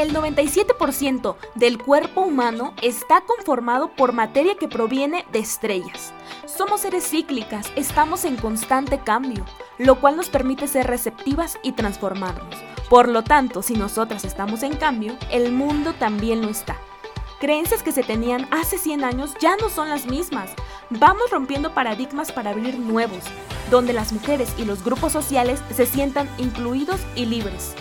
El 97% del cuerpo humano está conformado por materia que proviene de estrellas. Somos seres cíclicas, estamos en constante cambio, lo cual nos permite ser receptivas y transformarnos. Por lo tanto, si nosotras estamos en cambio, el mundo también lo está. Creencias que se tenían hace 100 años ya no son las mismas. Vamos rompiendo paradigmas para abrir nuevos, donde las mujeres y los grupos sociales se sientan incluidos y libres.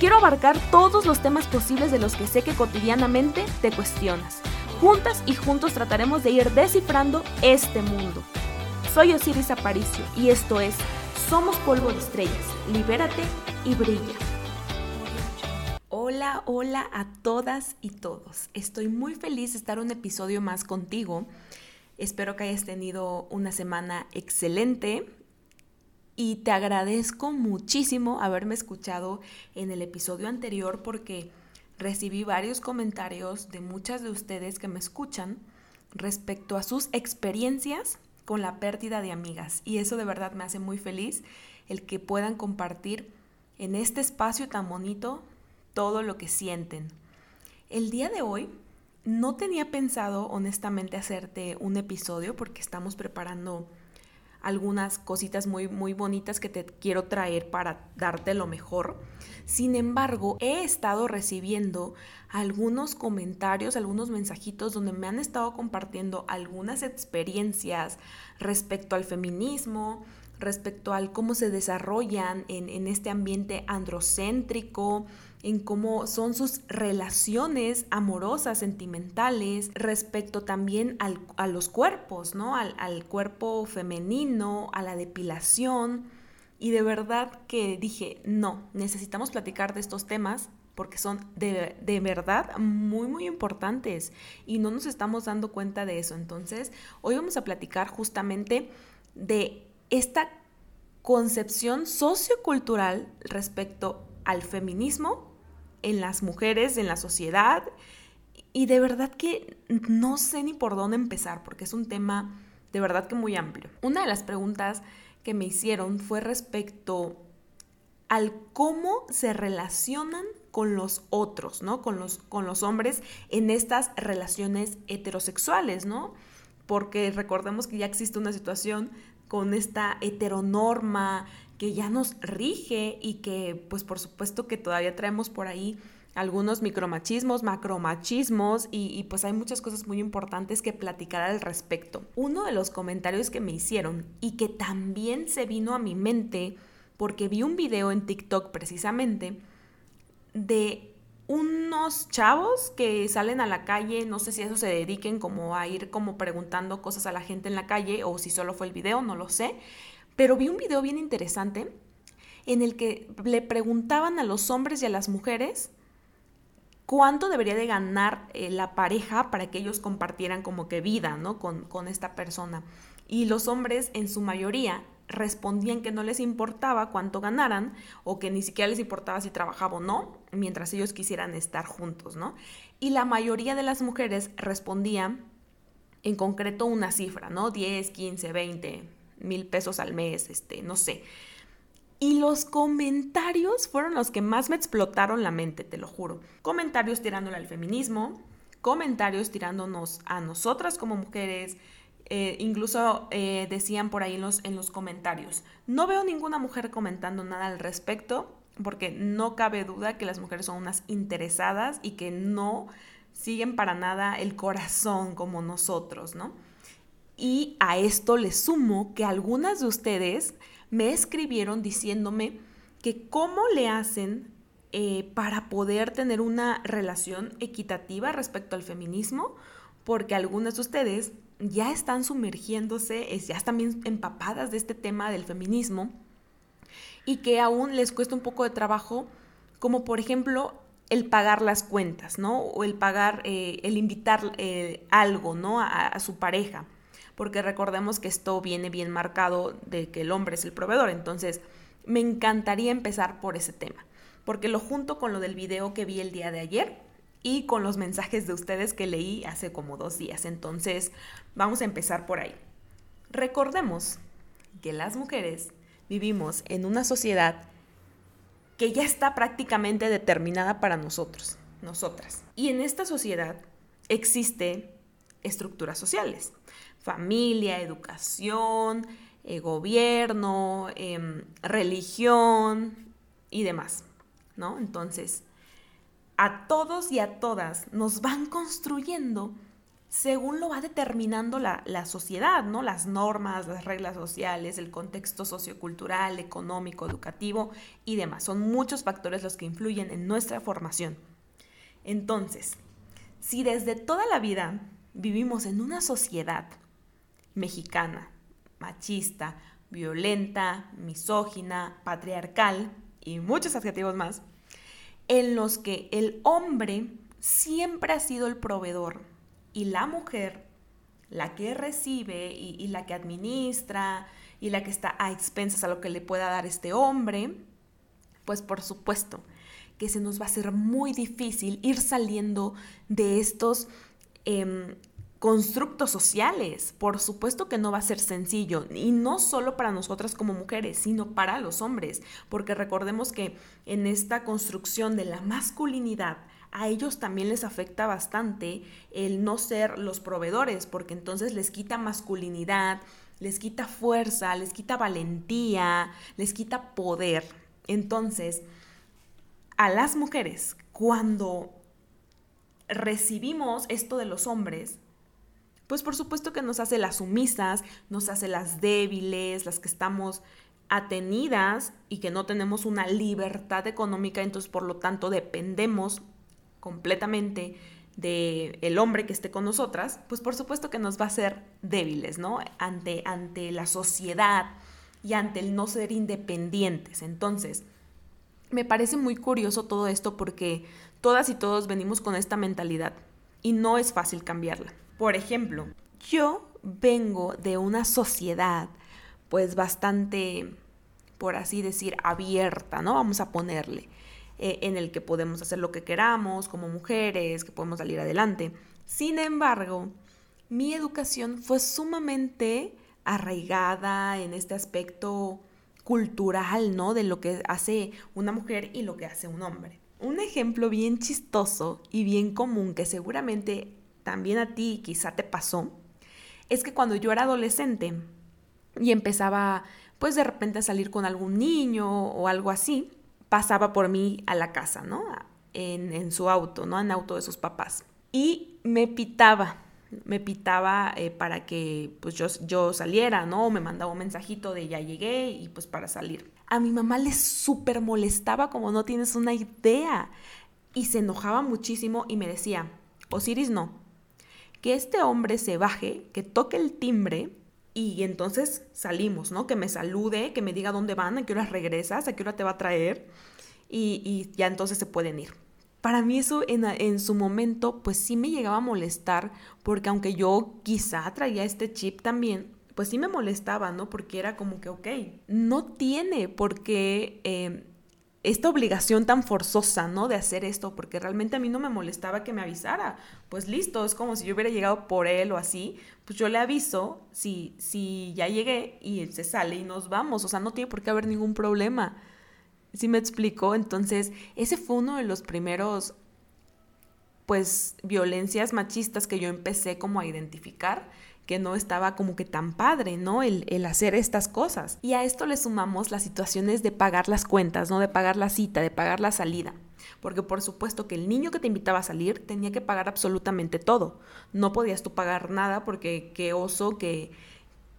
Quiero abarcar todos los temas posibles de los que sé que cotidianamente te cuestionas. Juntas y juntos trataremos de ir descifrando este mundo. Soy Osiris Aparicio y esto es Somos Polvo de Estrellas. Libérate y brilla. Hola, hola a todas y todos. Estoy muy feliz de estar un episodio más contigo. Espero que hayas tenido una semana excelente y te agradezco muchísimo haberme escuchado en el episodio anterior porque recibí varios comentarios de muchas de ustedes que me escuchan respecto a sus experiencias con la pérdida de amigas y eso de verdad me hace muy feliz el que puedan compartir en este espacio tan bonito todo lo que sienten. El día de hoy no tenía pensado honestamente hacerte un episodio porque estamos preparando algunas cositas muy, muy bonitas que te quiero traer para darte lo mejor. Sin embargo, he estado recibiendo algunos comentarios, algunos mensajitos donde me han estado compartiendo algunas experiencias respecto al feminismo, respecto al cómo se desarrollan en, en este ambiente androcéntrico, en cómo son sus relaciones amorosas, sentimentales, respecto también a los cuerpos, ¿no? Al, cuerpo femenino, a la depilación. Y de verdad que dije, no, necesitamos platicar de estos temas porque son de, de, verdad muy, muy importantes y no nos estamos dando cuenta de eso. Entonces, hoy vamos a platicar justamente de esta concepción sociocultural respecto al feminismo en las mujeres, en la sociedad. Y de verdad que no sé ni por dónde empezar, porque es un tema de verdad que muy amplio. Una de las preguntas que me hicieron fue respecto al cómo se relacionan con los otros, ¿no? Con los, con los hombres en estas relaciones heterosexuales, ¿no? Porque recordemos que ya existe una situación con esta heteronorma que ya nos rige y que pues por supuesto que todavía traemos por ahí algunos micromachismos, macromachismos y, pues hay muchas cosas muy importantes que platicar al respecto. Uno de los comentarios que me hicieron y que también se vino a mi mente porque vi un video en TikTok precisamente de unos chavos que salen a la calle, no sé si eso se dediquen como a ir como preguntando cosas a la gente en la calle o si solo fue el video, no lo sé, pero vi un video bien interesante en el que le preguntaban a los hombres y a las mujeres cuánto debería de ganar eh, la pareja para que ellos compartieran como que vida, ¿no? Con, con esta persona. Y los hombres en su mayoría respondían que no les importaba cuánto ganaran o que ni siquiera les importaba si trabajaba o no, mientras ellos quisieran estar juntos, ¿no? Y la mayoría de las mujeres respondían en concreto una cifra, ¿no? 10, 15, 20, mil pesos al mes, este, no sé. Y los comentarios fueron los que más me explotaron la mente, te lo juro. Comentarios tirándole al feminismo, comentarios tirándonos a nosotras como mujeres, eh, incluso eh, decían por ahí en los, en los comentarios, no veo ninguna mujer comentando nada al respecto, porque no cabe duda que las mujeres son unas interesadas y que no siguen para nada el corazón como nosotros, ¿no? Y a esto le sumo que algunas de ustedes me escribieron diciéndome que cómo le hacen eh, para poder tener una relación equitativa respecto al feminismo, porque algunas de ustedes ya están sumergiéndose, ya están bien empapadas de este tema del feminismo y que aún les cuesta un poco de trabajo, como por ejemplo el pagar las cuentas, ¿no? O el pagar, eh, el invitar eh, algo, ¿no? a su pareja porque recordemos que esto viene bien marcado de que el hombre es el proveedor. Entonces, me encantaría empezar por ese tema, porque lo junto con lo del video que vi el día de ayer y con los mensajes de ustedes que leí hace como dos días. Entonces, vamos a empezar por ahí. Recordemos que las mujeres vivimos en una sociedad que ya está prácticamente determinada para nosotros. nosotras. Y en esta sociedad existe estructuras sociales, familia, educación, eh, gobierno, em, religión y demás, ¿no? Entonces, a todos y a todas nos van construyendo según lo va determinando la, la, sociedad, ¿no? Las normas, las reglas sociales, el contexto sociocultural, económico, educativo y demás. Son muchos factores los que influyen en nuestra formación. Entonces, si desde toda la vida vivimos en una sociedad mexicana, machista, violenta, misógina, patriarcal y muchos adjetivos más, en los que el hombre siempre ha sido el proveedor y la mujer la que recibe y, la que administra y la que está a expensas a lo que le pueda dar este hombre, pues por supuesto que se nos va a hacer muy difícil ir saliendo de estos em, constructos sociales. Por supuesto que no va a ser sencillo, y no solo para nosotras como mujeres, sino para los hombres, porque recordemos que en esta construcción de la masculinidad, a ellos también les afecta bastante el no ser los proveedores, porque entonces les quita masculinidad, les quita fuerza, les quita valentía, les quita poder. Entonces, a las mujeres, cuando recibimos esto de los hombres, pues por supuesto que nos hace las sumisas, nos hace las débiles, las que estamos atenidas y que no tenemos una libertad económica, entonces por lo tanto dependemos completamente del el hombre que esté con nosotras, pues por supuesto que nos va a hacer débiles, ¿no? Ante, ante la sociedad y ante el no ser independientes. Entonces, me parece muy curioso todo esto porque todas y todos venimos con esta mentalidad y no es fácil cambiarla. Por ejemplo, yo vengo de una sociedad pues bastante, por así decir, abierta, ¿no? Vamos a ponerle, eh, en el que podemos hacer lo que queramos como mujeres, que podemos salir adelante. Sin embargo, mi educación fue sumamente arraigada en este aspecto cultural, ¿no? De lo que hace una mujer y lo que hace un hombre. Un ejemplo bien chistoso y bien común que seguramente también a ti quizá te pasó, es que cuando yo era adolescente y empezaba pues de repente a salir con algún niño o algo así, pasaba por mí a la casa, ¿no? En, su auto, ¿no? En auto de sus papás. Y me pitaba, me pitaba eh, para que pues yo, yo saliera, ¿no? me mandaba un mensajito de ya llegué y pues para salir. A mi mamá le súper molestaba como no tienes una idea. Y se enojaba muchísimo y me decía, Osiris no, que este hombre se baje, que toque el timbre y entonces salimos, ¿no? Que me salude, que me diga dónde van, a qué hora regresas, a qué hora te va a traer y, ya entonces se pueden ir. Para mí eso en, en, su momento pues sí me llegaba a molestar porque aunque yo quizá traía este chip también, pues sí me molestaba, ¿no? Porque era como que, ok, no tiene por qué eh, esta obligación tan forzosa, ¿no? De hacer esto, porque realmente a mí no me molestaba que me avisara. Pues listo, es como si yo hubiera llegado por él o así, pues yo le aviso si, si ya llegué y él se sale y nos vamos, o sea, no tiene por qué haber ningún problema. ¿Sí me explico? Entonces, ese fue uno de los primeros, pues, violencias machistas que yo empecé como a identificar que no estaba como que tan padre, ¿no? El, hacer estas cosas. Y a esto le sumamos las situaciones de pagar las cuentas, ¿no? De pagar la cita, de pagar la salida. Porque por supuesto que el niño que te invitaba a salir tenía que pagar absolutamente todo. No podías tú pagar nada porque qué oso que,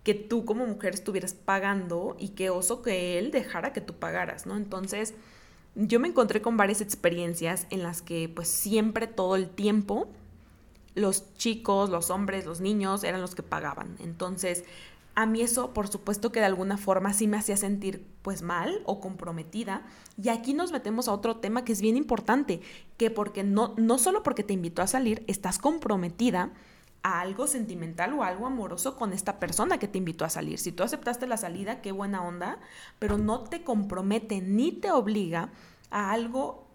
que tú como mujer estuvieras pagando y qué oso que él dejara que tú pagaras, ¿no? Entonces yo me encontré con varias experiencias en las que pues siempre todo el tiempo los chicos, los hombres, los niños eran los que pagaban. Entonces, a mí eso, por supuesto que de alguna forma sí me hacía sentir pues mal o comprometida. Y aquí nos metemos a otro tema que es bien importante, que porque no, no solo porque te invitó a salir, estás comprometida a algo sentimental o algo amoroso con esta persona que te invitó a salir. Si tú aceptaste la salida, qué buena onda, pero no te compromete ni te obliga a algo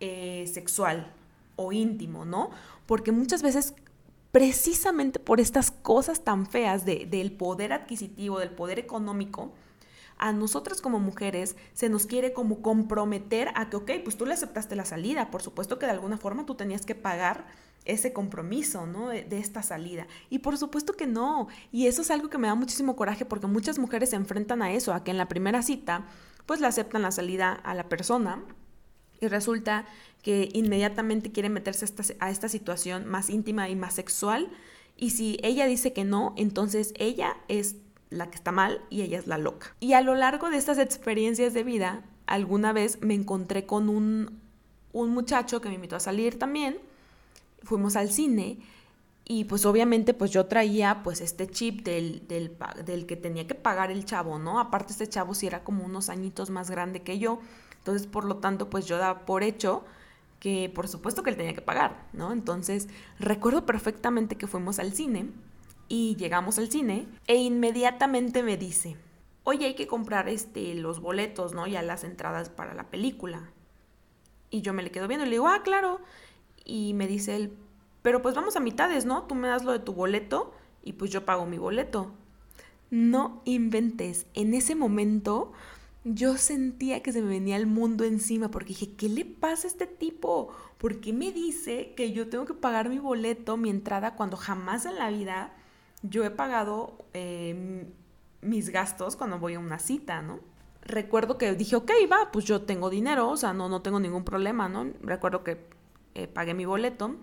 eh, sexual o íntimo, ¿no? porque muchas veces precisamente por estas cosas tan feas del poder adquisitivo, del poder económico, a nosotras como mujeres se nos quiere como comprometer a que, ok, pues tú le aceptaste la salida, por supuesto que de alguna forma tú tenías que pagar ese compromiso, ¿no? De, de, esta salida. Y por supuesto que no. Y eso es algo que me da muchísimo coraje porque muchas mujeres se enfrentan a eso, a que en la primera cita, pues le aceptan la salida a la persona y resulta que inmediatamente quiere meterse a esta, situación más íntima y más sexual. Y si ella dice que no, entonces ella es la que está mal y ella es la loca. Y a lo largo de estas experiencias de vida, alguna vez me encontré con un, un muchacho que me invitó a salir también. Fuimos al cine y pues obviamente pues yo traía pues este chip del, del, del, que tenía que pagar el chavo, ¿no? Aparte este chavo sí era como unos añitos más grande que yo. Entonces por lo tanto pues yo daba por hecho que por supuesto que él tenía que pagar, ¿no? Entonces recuerdo perfectamente que fuimos al cine y llegamos al cine e inmediatamente me dice, oye, hay que comprar este, los boletos, ¿no? Ya las entradas para la película. Y yo me le quedo viendo y le digo, ah, claro. Y me dice él, pero pues vamos a mitades, ¿no? Tú me das lo de tu boleto y pues yo pago mi boleto. No inventes. En ese momento yo sentía que se me venía el mundo encima porque dije, ¿qué le pasa a este tipo? ¿Por qué me dice que yo tengo que pagar mi boleto, mi entrada, cuando jamás en la vida yo he pagado eh, mis gastos cuando voy a una cita, ¿no? Recuerdo que dije, ok, va, pues yo tengo dinero, o sea, no, no tengo ningún problema, ¿no? Recuerdo que eh, pagué mi boleto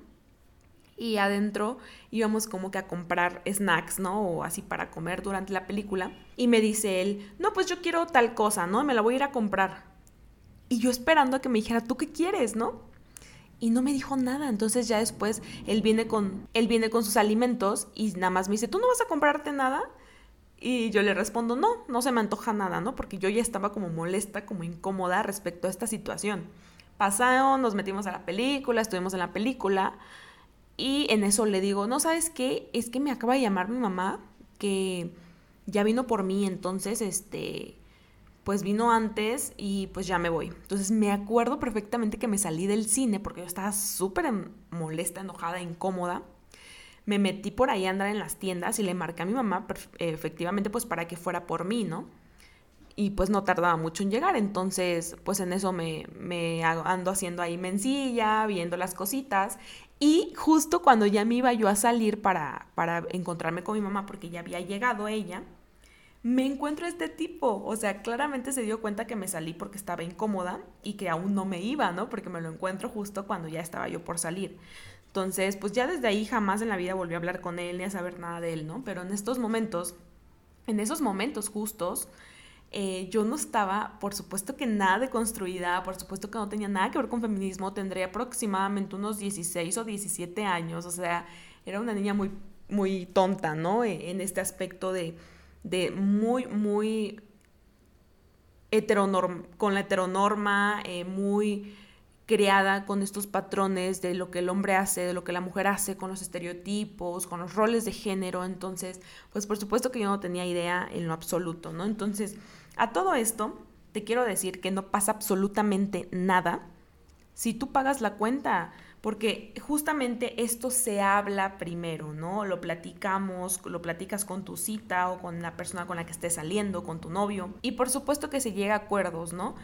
y adentro íbamos como que a comprar snacks, ¿no? O así para comer durante la película. Y me dice él, no, pues yo quiero tal cosa, ¿no? Me la voy a ir a comprar. Y yo esperando a que me dijera, ¿tú qué quieres, no? y no me dijo nada. Entonces ya después él viene con, él viene con sus alimentos y nada más me dice, ¿tú no vas a comprarte nada? Y yo le respondo, no, no se me antoja nada, ¿no? Porque yo ya estaba como molesta, como incómoda respecto a esta situación. Pasaron, nos metimos a la película, estuvimos en la película y en eso le digo, no, ¿sabes qué? Es que me acaba de llamar mi mamá que ya vino por mí, entonces, este, pues vino antes y pues ya me voy. Entonces me acuerdo perfectamente que me salí del cine porque yo estaba súper molesta, enojada, incómoda. Me metí por ahí a andar en las tiendas y le marqué a mi mamá efectivamente pues para que fuera por mí, ¿no? Y pues no tardaba mucho en llegar, entonces pues en eso me, me ando haciendo ahí mencilla, viendo las cositas. Y justo cuando ya me iba yo a salir para, para encontrarme con mi mamá porque ya había llegado ella, me encuentro este tipo. O sea, claramente se dio cuenta que me salí porque estaba incómoda y que aún no me iba, ¿no? Porque me lo encuentro justo cuando ya estaba yo por salir. Entonces, pues ya desde ahí jamás en la vida volví a hablar con él ni a saber nada de él, ¿no? Pero en estos momentos, en esos momentos justos, eh, yo no estaba, por supuesto que nada de construida, por supuesto que no tenía nada que ver con feminismo, tendría aproximadamente unos 16 o 17 años, o sea, era una niña muy, muy tonta, ¿no? E, en este aspecto de de muy, muy heteronorm con la heteronorma, eh, muy creada con estos patrones de lo que el hombre hace, de lo que la mujer hace, con los estereotipos, con los roles de género. Entonces, pues por supuesto que yo no tenía idea en lo absoluto, ¿no? Entonces, a todo esto, te quiero decir que no pasa absolutamente nada si tú pagas la cuenta porque justamente esto se habla primero, ¿no? Lo platicamos, lo platicas con tu cita o con la persona con la que estés saliendo, con tu novio, y por supuesto que se llega a acuerdos, ¿no?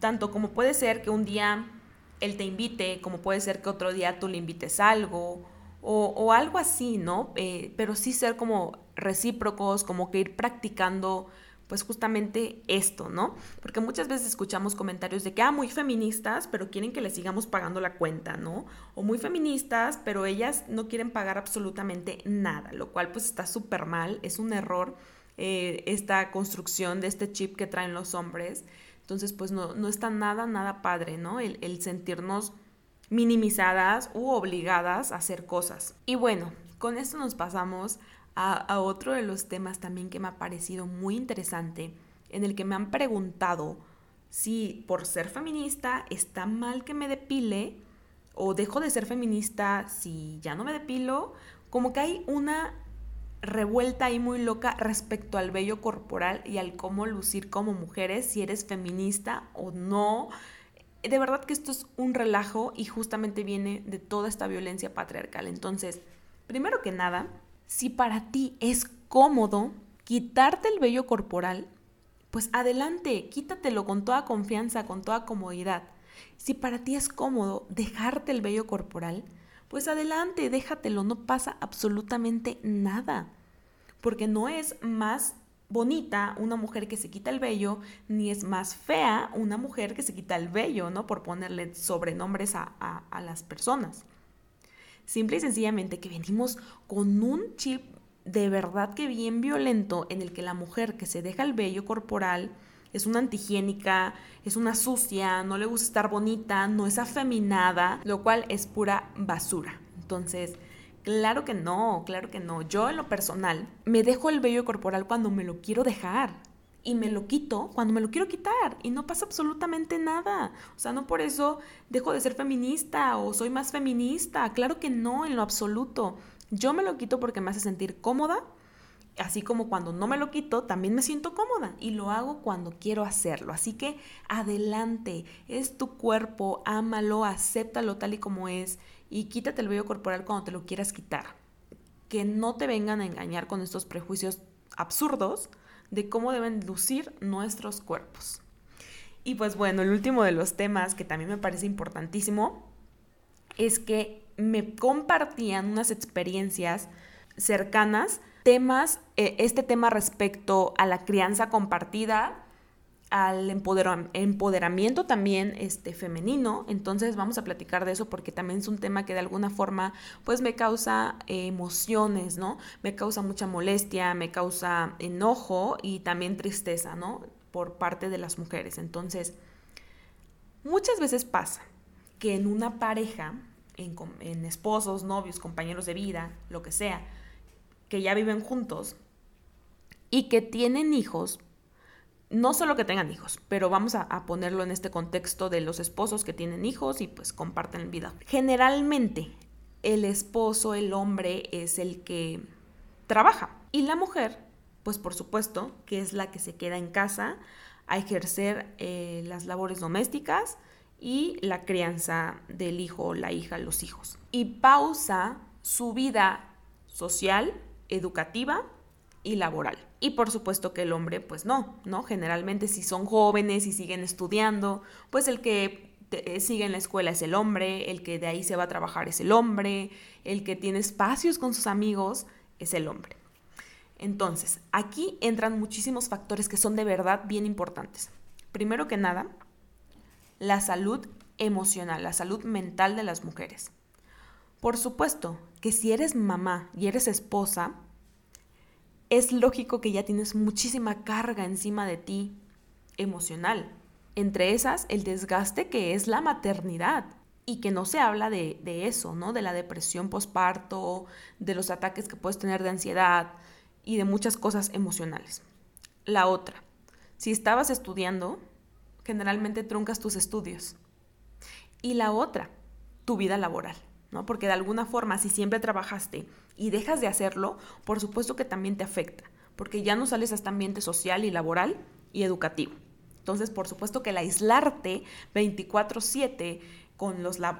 Tanto como puede ser que un día él te invite, como puede ser que otro día tú le invites algo, o, algo así, ¿no? Eh, pero sí ser como recíprocos, como que ir practicando pues justamente esto, ¿no? Porque muchas veces escuchamos comentarios de que, ah, muy feministas, pero quieren que les sigamos pagando la cuenta, ¿no? O muy feministas, pero ellas no quieren pagar absolutamente nada, lo cual pues está súper mal, es un error eh, esta construcción de este chip que traen los hombres. Entonces, pues no, no está nada, nada padre, ¿no? El, el sentirnos minimizadas u obligadas a hacer cosas. Y bueno, con esto nos pasamos a, otro de los temas también que me ha parecido muy interesante, en el que me han preguntado si por ser feminista está mal que me depile o dejo de ser feminista si ya no me depilo, como que hay una revuelta ahí muy loca respecto al vello corporal y al cómo lucir como mujeres, si eres feminista o no. De verdad que esto es un relajo y justamente viene de toda esta violencia patriarcal. Entonces, primero que nada, si para ti es cómodo quitarte el vello corporal, pues adelante, quítatelo con toda confianza, con toda comodidad. Si para ti es cómodo dejarte el vello corporal, pues adelante, déjatelo, no pasa absolutamente nada. Porque no es más bonita una mujer que se quita el vello, ni es más fea una mujer que se quita el vello, ¿no? Por ponerle sobrenombres a, a las personas. Simple y sencillamente que venimos con un chip de verdad que bien violento en el que la mujer que se deja el vello corporal es una antihigiénica, es una sucia, no le gusta estar bonita, no es afeminada, lo cual es pura basura. Entonces, claro que no, claro que no. Yo en lo personal me dejo el vello corporal cuando me lo quiero dejar y me lo quito cuando me lo quiero quitar y no pasa absolutamente nada. O sea, no por eso dejo de ser feminista o soy más feminista. Claro que no, en lo absoluto. Yo me lo quito porque me hace sentir cómoda, así como cuando no me lo quito, también me siento cómoda y lo hago cuando quiero hacerlo. Así que adelante, es tu cuerpo, ámalo, acéptalo tal y como es y quítate el vello corporal cuando te lo quieras quitar. Que no te vengan a engañar con estos prejuicios absurdos de cómo deben lucir nuestros cuerpos. Y pues bueno, el último de los temas que también me parece importantísimo es que me compartían unas experiencias cercanas, temas, eh, este tema respecto a la crianza compartida, al empoderamiento también este, femenino. Entonces vamos a platicar de eso porque también es un tema que de alguna forma pues me causa eh, emociones, ¿no? Me causa mucha molestia, me causa enojo y también tristeza, ¿no? Por parte de las mujeres. Entonces, muchas veces pasa que en una pareja, en, en esposos, novios, compañeros de vida, lo que sea, que ya viven juntos y que tienen hijos, no solo que tengan hijos, pero vamos a, ponerlo en este contexto de los esposos que tienen hijos y pues comparten vida. Generalmente el esposo, el hombre, es el que trabaja y la mujer, pues por supuesto, que es la que se queda en casa a ejercer eh, las labores domésticas y la crianza del hijo, la hija, los hijos. Y pausa su vida social, educativa y laboral. Y por supuesto que el hombre, pues no, ¿no? Generalmente si son jóvenes y siguen estudiando, pues el que eh, sigue en la escuela es el hombre, el que de ahí se va a trabajar es el hombre, el que tiene espacios con sus amigos es el hombre. Entonces, aquí entran muchísimos factores que son de verdad bien importantes. Primero que nada, la salud emocional, la salud mental de las mujeres. Por supuesto que si eres mamá y eres esposa, es lógico que ya tienes muchísima carga encima de ti emocional. Entre esas, el desgaste que es la maternidad y que no se habla de, eso, ¿no? De la depresión postparto, de los ataques que puedes tener de ansiedad y de muchas cosas emocionales. La otra, si estabas estudiando, generalmente truncas tus estudios. Y la otra, tu vida laboral. ¿No? Porque de alguna forma, si siempre trabajaste y dejas de hacerlo, por supuesto que también te afecta, porque ya no sales a este ambiente social y laboral y educativo. Entonces, por supuesto que el aislarte 24/7 con,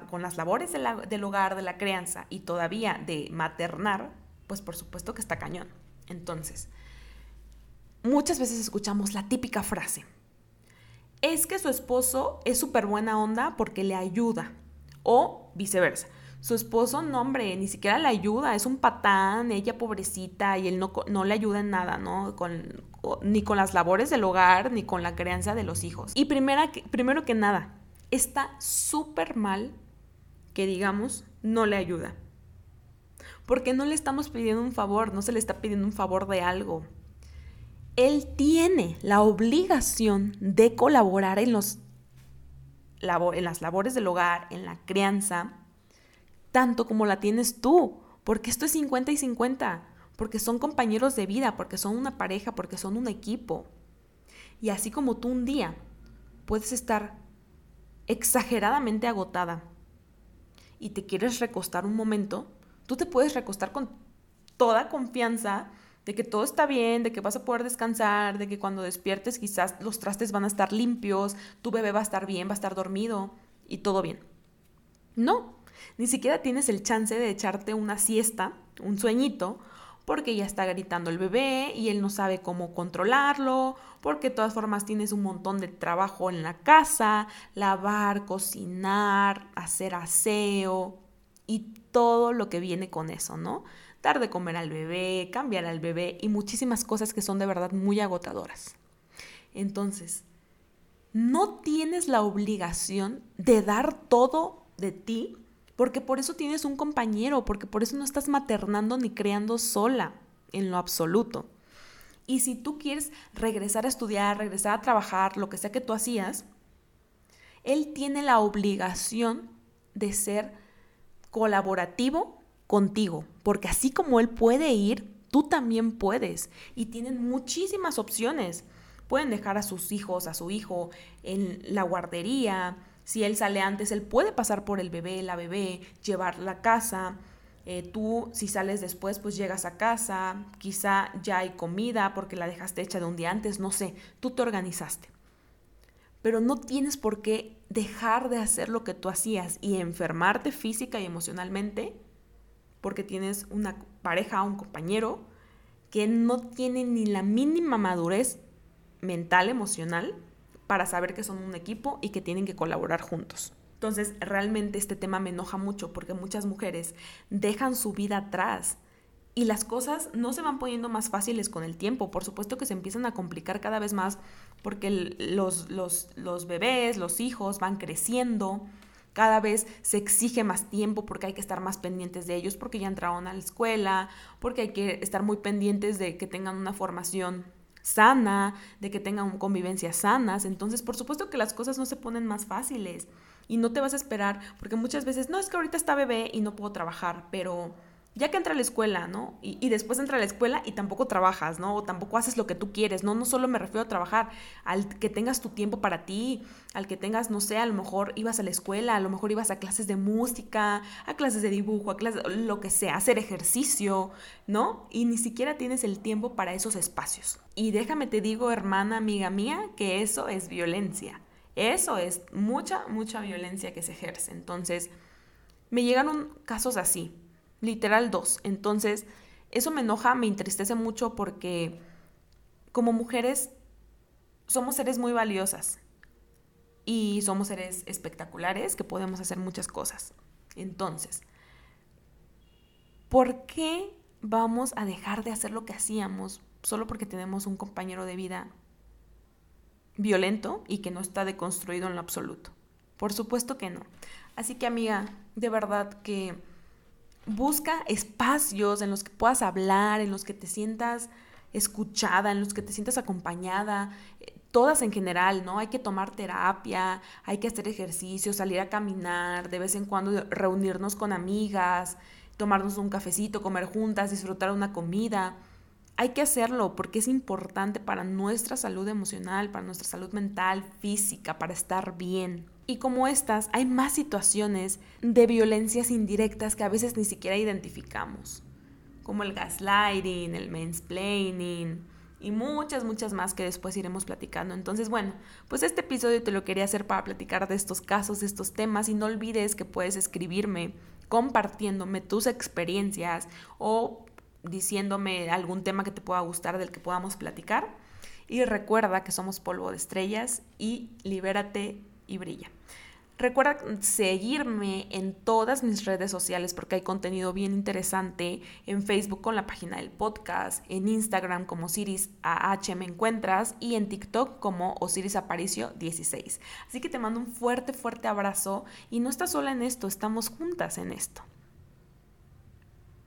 con las labores del hogar, de la crianza y todavía de maternar, pues por supuesto que está cañón. Entonces, muchas veces escuchamos la típica frase, es que su esposo es súper buena onda porque le ayuda, o viceversa su esposo, no, hombre, ni siquiera le ayuda, es un patán, ella pobrecita, y él no, no le ayuda en nada, ¿no? Con, ni con las labores del hogar, ni con la crianza de los hijos. Y primera, primero que nada, está súper mal que digamos no le ayuda. Porque no le estamos pidiendo un favor, no se le está pidiendo un favor de algo. Él tiene la obligación de colaborar en, los, en las labores del hogar, en la crianza, tanto como la tienes tú, porque esto es 50 y 50, porque son compañeros de vida, porque son una pareja, porque son un equipo. Y así como tú un día puedes estar exageradamente agotada y te quieres recostar un momento, tú te puedes recostar con toda confianza de que todo está bien, de que vas a poder descansar, de que cuando despiertes quizás los trastes van a estar limpios, tu bebé va a estar bien, va a estar dormido y todo bien. No, ni siquiera tienes el chance de echarte una siesta, un sueñito, porque ya está gritando el bebé y él no sabe cómo controlarlo, porque de todas formas tienes un montón de trabajo en la casa, lavar, cocinar, hacer aseo y todo lo que viene con eso, ¿no? Dar de comer al bebé, cambiar al bebé y muchísimas cosas que son de verdad muy agotadoras. Entonces, no tienes la obligación de dar todo de ti porque por eso tienes un compañero, porque por eso no estás maternando ni creando sola en lo absoluto. Y si tú quieres regresar a estudiar, regresar a trabajar, lo que sea que tú hacías, él tiene la obligación de ser colaborativo contigo, porque así como él puede ir, tú también puedes. Y tienen muchísimas opciones. Pueden dejar a sus hijos, a su hijo en la guardería, si él sale antes, él puede pasar por el bebé, la bebé, llevar la casa. Eh, tú, si sales después, pues llegas a casa, quizá ya hay comida porque la dejaste hecha de un día antes, no sé, tú te organizaste. Pero no tienes por qué dejar de hacer lo que tú hacías y enfermarte física y emocionalmente porque tienes una pareja, un compañero que no tiene ni la mínima madurez mental, emocional para saber que son un equipo y que tienen que colaborar juntos. Entonces, realmente este tema me enoja mucho porque muchas mujeres dejan su vida atrás y las cosas no se van poniendo más fáciles con el tiempo. Por supuesto que se empiezan a complicar cada vez más porque los, los, los bebés, los hijos van creciendo, cada vez se exige más tiempo porque hay que estar más pendientes de ellos, porque ya entraron a la escuela, porque hay que estar muy pendientes de que tengan una formación sana, de que tengan convivencias sanas. Entonces, por supuesto que las cosas no se ponen más fáciles y no te vas a esperar, porque muchas veces, no, es que ahorita está bebé y no puedo trabajar, pero ya que entra a la escuela, ¿no? Y, después entra a la escuela y tampoco trabajas, ¿no? O tampoco haces lo que tú quieres, ¿no? No solo me refiero a trabajar, al que tengas tu tiempo para ti, al que tengas, no sé, a lo mejor ibas a la escuela, a lo mejor ibas a clases de música, a clases de dibujo, a clases, lo que sea, hacer ejercicio, ¿no? Y ni siquiera tienes el tiempo para esos espacios. Y déjame te digo, hermana, amiga mía, que eso es violencia. Eso es mucha, mucha violencia que se ejerce. Entonces, me llegaron casos así literal dos. Entonces, eso me enoja, me entristece mucho porque como mujeres somos seres muy valiosas y somos seres espectaculares que podemos hacer muchas cosas. Entonces, ¿por qué vamos a dejar de hacer lo que hacíamos solo porque tenemos un compañero de vida violento y que no está deconstruido en lo absoluto? Por supuesto que no. Así que amiga, de verdad que busca espacios en los que puedas hablar, en los que te sientas escuchada, en los que te sientas acompañada, eh, todas en general, ¿no? Hay que tomar terapia, hay que hacer ejercicio, salir a caminar, de vez en cuando reunirnos con amigas, tomarnos un cafecito, comer juntas, disfrutar una comida. Hay que hacerlo porque es importante para nuestra salud emocional, para nuestra salud mental, física, para estar bien. Y como estas, hay más situaciones de violencias indirectas que a veces ni siquiera identificamos, como el gaslighting, el mansplaining y muchas, muchas más que después iremos platicando. Entonces, bueno, pues este episodio te lo quería hacer para platicar de estos casos, de estos temas y no olvides que puedes escribirme compartiéndome tus experiencias o diciéndome algún tema que te pueda gustar del que podamos platicar. Y recuerda que somos polvo de estrellas y libérate y brilla. Recuerda seguirme en todas mis redes sociales porque hay contenido bien interesante. En Facebook con la página del podcast, en Instagram como Osiris AH me encuentras y en TikTok como Osiris Aparicio 16. Así que te mando un fuerte, fuerte abrazo y no estás sola en esto, estamos juntas en esto.